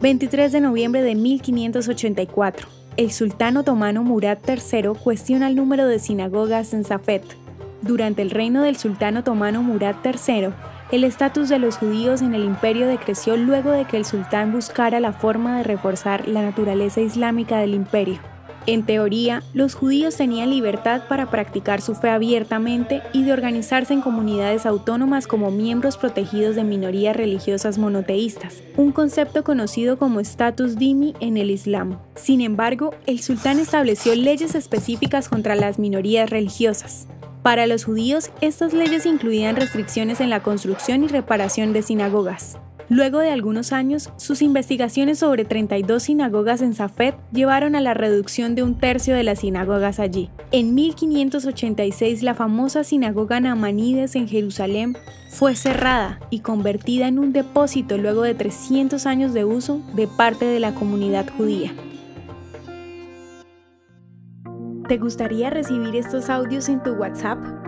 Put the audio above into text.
23 de noviembre de 1584. El sultán otomano Murad III cuestiona el número de sinagogas en Safed. Durante el reino del sultán otomano Murad III, el estatus de los judíos en el imperio decreció luego de que el sultán buscara la forma de reforzar la naturaleza islámica del imperio. En teoría, los judíos tenían libertad para practicar su fe abiertamente y de organizarse en comunidades autónomas como miembros protegidos de minorías religiosas monoteístas, un concepto conocido como status dimi en el Islam. Sin embargo, el sultán estableció leyes específicas contra las minorías religiosas. Para los judíos, estas leyes incluían restricciones en la construcción y reparación de sinagogas. Luego de algunos años, sus investigaciones sobre 32 sinagogas en Safed llevaron a la reducción de un tercio de las sinagogas allí. En 1586, la famosa sinagoga Namanides en Jerusalén fue cerrada y convertida en un depósito luego de 300 años de uso de parte de la comunidad judía. ¿Te gustaría recibir estos audios en tu WhatsApp?